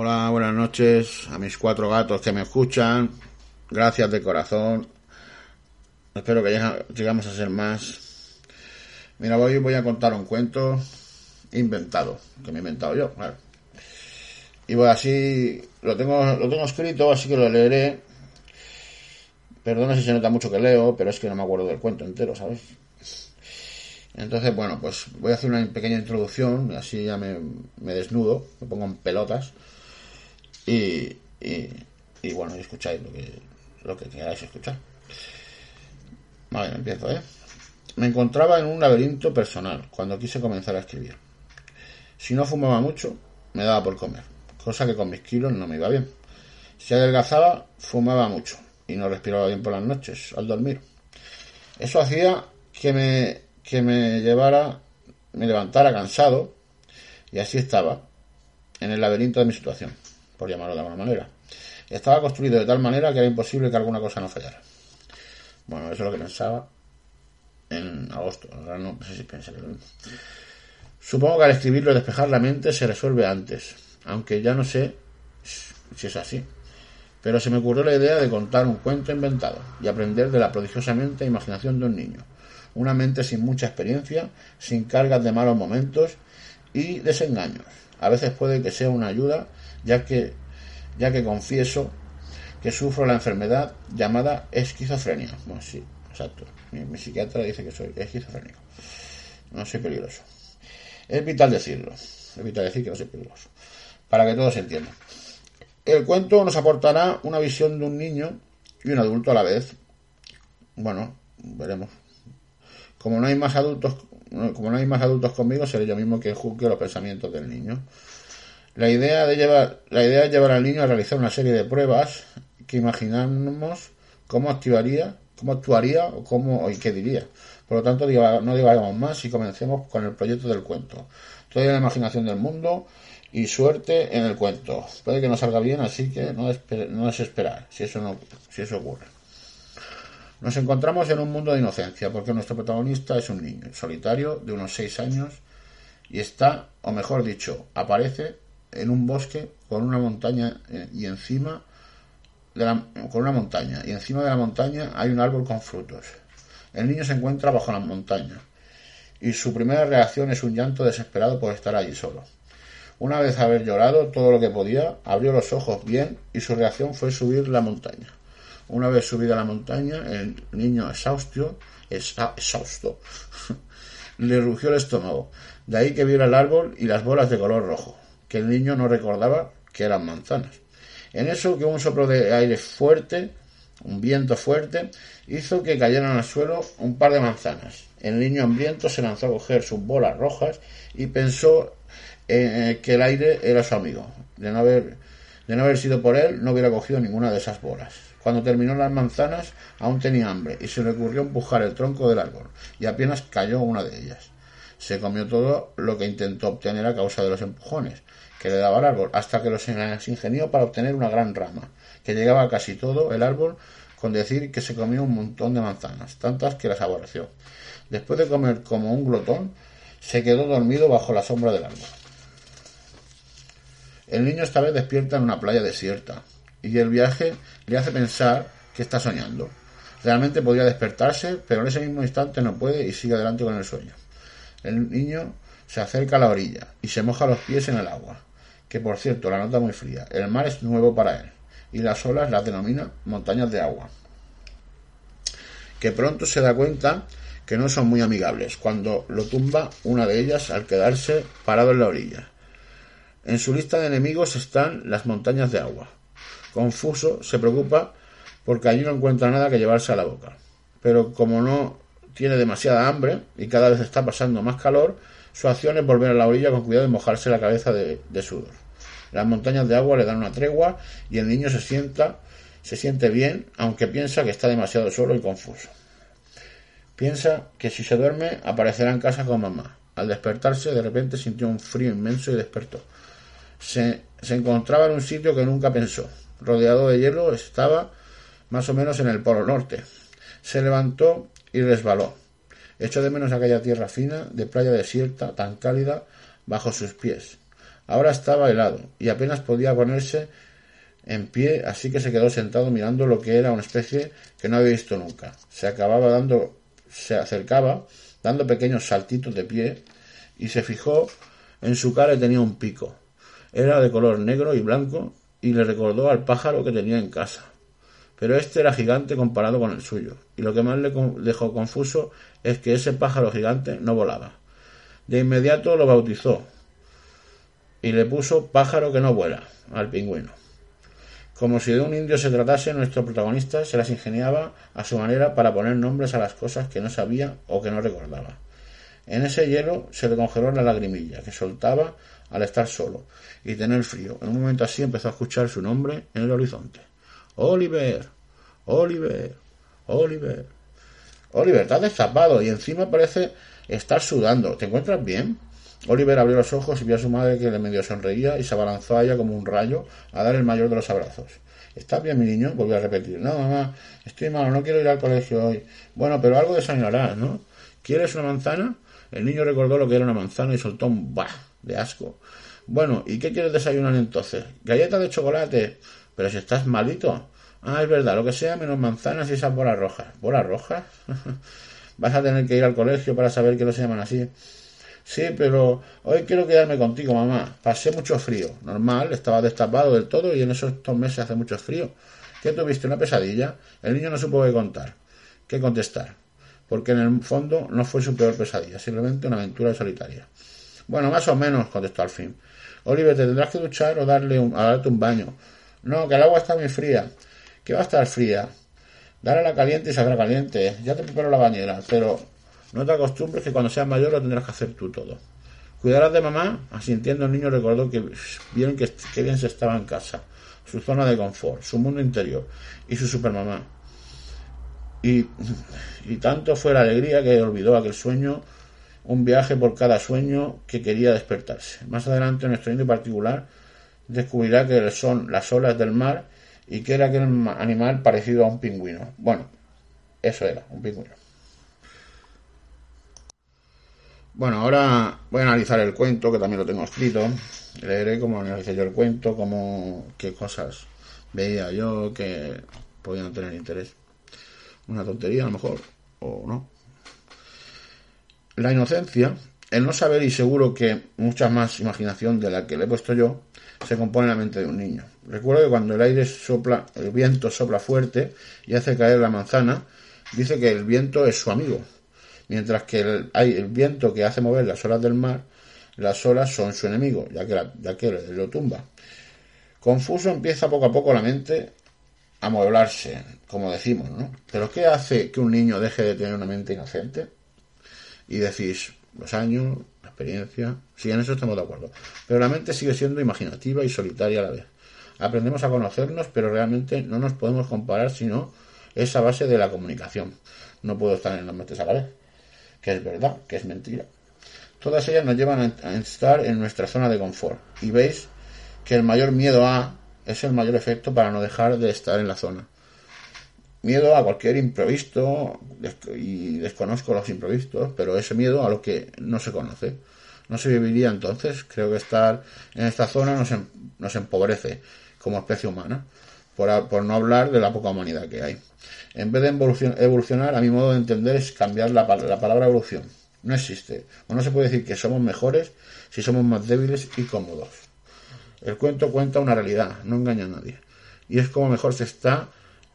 Hola, buenas noches a mis cuatro gatos que me escuchan. Gracias de corazón. Espero que llegamos a ser más. Mira, hoy voy a contar un cuento inventado, que me he inventado yo. Y voy así, lo tengo, lo tengo escrito, así que lo leeré. Perdona si se nota mucho que leo, pero es que no me acuerdo del cuento entero, ¿sabes? Entonces, bueno, pues voy a hacer una pequeña introducción, así ya me desnudo, me pongo en pelotas y, y, bueno, escucháis lo que, lo que queráis escuchar. Vale, empiezo, ¿eh? Me encontraba en un laberinto personal cuando quise comenzar a escribir. Si no fumaba mucho, me daba por comer, cosa que con mis kilos no me iba bien. Si adelgazaba, fumaba mucho y no respiraba bien por las noches al dormir. Eso hacía que me, que me llevara, me levantara cansado y así estaba en el laberinto de mi situación por llamarlo de alguna manera. Estaba construido de tal manera que era imposible que alguna cosa no fallara. Bueno, eso es lo que pensaba en agosto. Ahora no, sé si pensé Supongo que al escribirlo y despejar la mente se resuelve antes, aunque ya no sé si es así. Pero se me ocurrió la idea de contar un cuento inventado y aprender de la prodigiosamente imaginación de un niño. Una mente sin mucha experiencia, sin cargas de malos momentos y desengaños. A veces puede que sea una ayuda ya que, ya que confieso que sufro la enfermedad llamada esquizofrenia. Bueno, sí, exacto. Mi, psiquiatra dice que soy esquizofrénico. No soy peligroso. Es vital decirlo. Es vital decir que no soy peligroso. Para que todos entiendan. El cuento nos aportará una visión de un niño y un adulto a la vez. Bueno, veremos. Como no hay más adultos, como no hay más adultos conmigo, seré yo mismo quien juzgue los pensamientos del niño. La idea, de llevar, la idea es llevar al niño a realizar una serie de pruebas que imaginamos cómo activaría, cómo actuaría o cómo y qué diría. Por lo tanto, no digamos más y comencemos con el proyecto del cuento. Toda la imaginación del mundo y suerte en el cuento. Puede que no salga bien, así que no, es esperar si eso, no, si eso ocurre. Nos encontramos en un mundo de inocencia, porque nuestro protagonista es un niño solitario de unos 6 años y está, o mejor dicho, aparece en un bosque con una montaña eh, y encima de la, con una montaña y encima de la montaña hay un árbol con frutos. El niño se encuentra bajo la montaña y su primera reacción es un llanto desesperado por estar allí solo. Una vez haber llorado todo lo que podía, abrió los ojos bien y su reacción fue subir la montaña. Una vez subida la montaña, el niño exhausto, exhausto le rugió el estómago. De ahí que viera el árbol y las bolas de color rojo que el niño no recordaba que eran manzanas. En eso que un soplo de aire fuerte, un viento fuerte, hizo que cayeran al suelo un par de manzanas. El niño hambriento se lanzó a coger sus bolas rojas y pensó eh, que el aire era su amigo. De no, haber, de no haber sido por él, no hubiera cogido ninguna de esas bolas. Cuando terminó las manzanas, aún tenía hambre y se le ocurrió empujar el tronco del árbol, y apenas cayó una de ellas. Se comió todo lo que intentó obtener a causa de los empujones, que le daba el árbol, hasta que los ingenió para obtener una gran rama, que llegaba a casi todo el árbol con decir que se comió un montón de manzanas, tantas que las aborreció. Después de comer como un glotón, se quedó dormido bajo la sombra del árbol. El niño esta vez despierta en una playa desierta, y el viaje le hace pensar que está soñando. Realmente podría despertarse, pero en ese mismo instante no puede y sigue adelante con el sueño. El niño se acerca a la orilla y se moja los pies en el agua que por cierto la nota muy fría. El mar es nuevo para él y las olas las denomina montañas de agua. Que pronto se da cuenta que no son muy amigables cuando lo tumba una de ellas al quedarse parado en la orilla. En su lista de enemigos están las montañas de agua. Confuso se preocupa porque allí no encuentra nada que llevarse a la boca. Pero como no tiene demasiada hambre y cada vez está pasando más calor, Su acción es volver a la orilla con cuidado de mojarse la cabeza de, de sudor. Las montañas de agua le dan una tregua y el niño se sienta, se siente bien, aunque piensa que está demasiado solo y confuso. Piensa que si se duerme aparecerá en casa con mamá. Al despertarse, de repente sintió un frío inmenso y despertó. Se, se encontraba en un sitio que nunca pensó. Rodeado de hielo, estaba más o menos en el polo norte. Se levantó y resbaló. Echó de menos aquella tierra fina, de playa desierta, tan cálida, bajo sus pies. Ahora estaba helado y apenas podía ponerse en pie, así que se quedó sentado mirando lo que era una especie que no había visto nunca. Se acababa dando se acercaba, dando pequeños saltitos de pie, y se fijó en su cara y tenía un pico. Era de color negro y blanco y le recordó al pájaro que tenía en casa. Pero este era gigante comparado con el suyo, y lo que más le dejó confuso es que ese pájaro gigante no volaba. De inmediato lo bautizó y le puso pájaro que no vuela al pingüino. Como si de un indio se tratase, nuestro protagonista se las ingeniaba a su manera para poner nombres a las cosas que no sabía o que no recordaba. En ese hielo se le congeló la lagrimilla que soltaba al estar solo y tener frío. En un momento así empezó a escuchar su nombre en el horizonte. Oliver, Oliver, Oliver. Oliver, estás destapado y encima parece estar sudando. ¿Te encuentras bien? Oliver abrió los ojos y vio a su madre que le medio sonreía y se abalanzó a ella como un rayo a dar el mayor de los abrazos. ¿Estás bien, mi niño? Volvió a repetir. No, mamá, estoy malo, no quiero ir al colegio hoy. Bueno, pero algo desayunarás, ¿no? ¿Quieres una manzana? El niño recordó lo que era una manzana y soltó un bah de asco. Bueno, ¿y qué quieres desayunar entonces? ¿Galletas de chocolate? Pero si estás malito. Ah, es verdad, lo que sea menos manzanas y esas bolas rojas. ¿Bolas rojas? Vas a tener que ir al colegio para saber que no se llaman así. Sí, pero hoy quiero quedarme contigo, mamá. Pasé mucho frío. Normal, estaba destapado del todo y en esos dos meses hace mucho frío. ¿Qué tuviste? ¿Una pesadilla? El niño no supo qué contar. ¿Qué contestar? Porque en el fondo no fue su peor pesadilla, simplemente una aventura solitaria. Bueno, más o menos, contestó al fin. Oliver, te tendrás que duchar o darle un, darte un baño. No, que el agua está muy fría. ¿Qué va a estar fría? Dale la caliente y saldrá caliente. Ya te preparo la bañera, pero no te acostumbres que cuando seas mayor lo tendrás que hacer tú todo. Cuidarás de mamá, asintiendo el niño recordó que bien que, bien se estaba en casa, su zona de confort, su mundo interior y su supermamá. Y tanto fue la alegría que olvidó aquel sueño, un viaje por cada sueño que quería despertarse. Más adelante nuestro niño particular descubrirá que son las olas del mar y que era aquel animal parecido a un pingüino. Bueno, eso era, un pingüino. Bueno, ahora voy a analizar el cuento, que también lo tengo escrito. Leeré cómo analicé yo el cuento, cómo, qué cosas veía yo que podían tener interés. Una tontería a lo mejor, o no. La inocencia, el no saber y seguro que mucha más imaginación de la que le he puesto yo, se compone en la mente de un niño. Recuerdo que cuando el aire sopla, el viento sopla fuerte y hace caer la manzana, dice que el viento es su amigo, mientras que hay el viento que hace mover las olas del mar, las olas son su enemigo, ya que, ya que lo tumba. Confuso empieza poco a poco la mente a mueblarse, como decimos, ¿no? Pero ¿qué hace que un niño deje de tener una mente inocente? Y decís, los años, la experiencia, sí, en eso estamos de acuerdo. Pero la mente sigue siendo imaginativa y solitaria a la vez. Aprendemos a conocernos, pero realmente no nos podemos comparar sino esa base de la comunicación. No puedo estar en las mentes a la vez que es verdad, que es mentira. Todas ellas nos llevan a estar en nuestra zona de confort. Y veis que el mayor miedo a es el mayor efecto para no dejar de estar en la zona. Miedo a cualquier imprevisto, y desconozco los imprevistos, pero ese miedo a lo que no se conoce. No se viviría entonces. Creo que estar en esta zona nos, em, nos empobrece como especie humana, por, por no hablar de la poca humanidad que hay. En vez de evolucionar, a mi modo de entender, es cambiar la, palabra evolución. No existe. O no se puede decir que somos mejores si somos más débiles y cómodos. El cuento cuenta una realidad, no engaña a nadie. Y es como mejor se está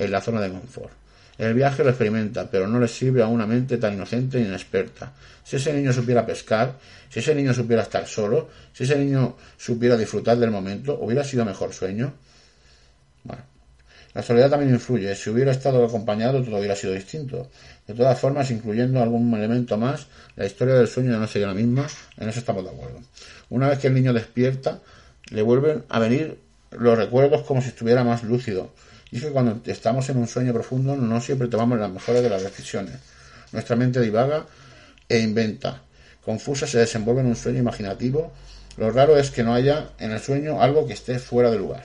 en la zona de confort. El viaje lo experimenta, pero no le sirve a una mente tan inocente e inexperta. Si ese niño supiera pescar, si ese niño supiera estar solo, si ese niño supiera disfrutar del momento, hubiera sido mejor sueño. Bueno, La soledad también influye. Si hubiera estado acompañado, todo hubiera sido distinto. De todas formas, incluyendo algún elemento más, la historia del sueño no sería la misma. En eso estamos de acuerdo. Una vez que el niño despierta, le vuelven a venir los recuerdos como si estuviera más lúcido. Y es que cuando estamos en un sueño profundo, no siempre tomamos las mejores de las decisiones. Nuestra mente divaga e inventa. Confusa se desenvuelve en un sueño imaginativo. Lo raro es que no haya en el sueño algo que esté fuera de lugar.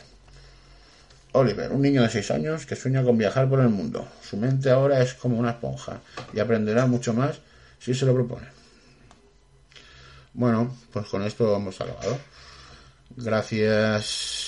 Oliver, un niño de 6 años que sueña con viajar por el mundo. Su mente ahora es como una esponja y aprenderá mucho más si se lo propone. Bueno, pues con esto hemos acabado. Gracias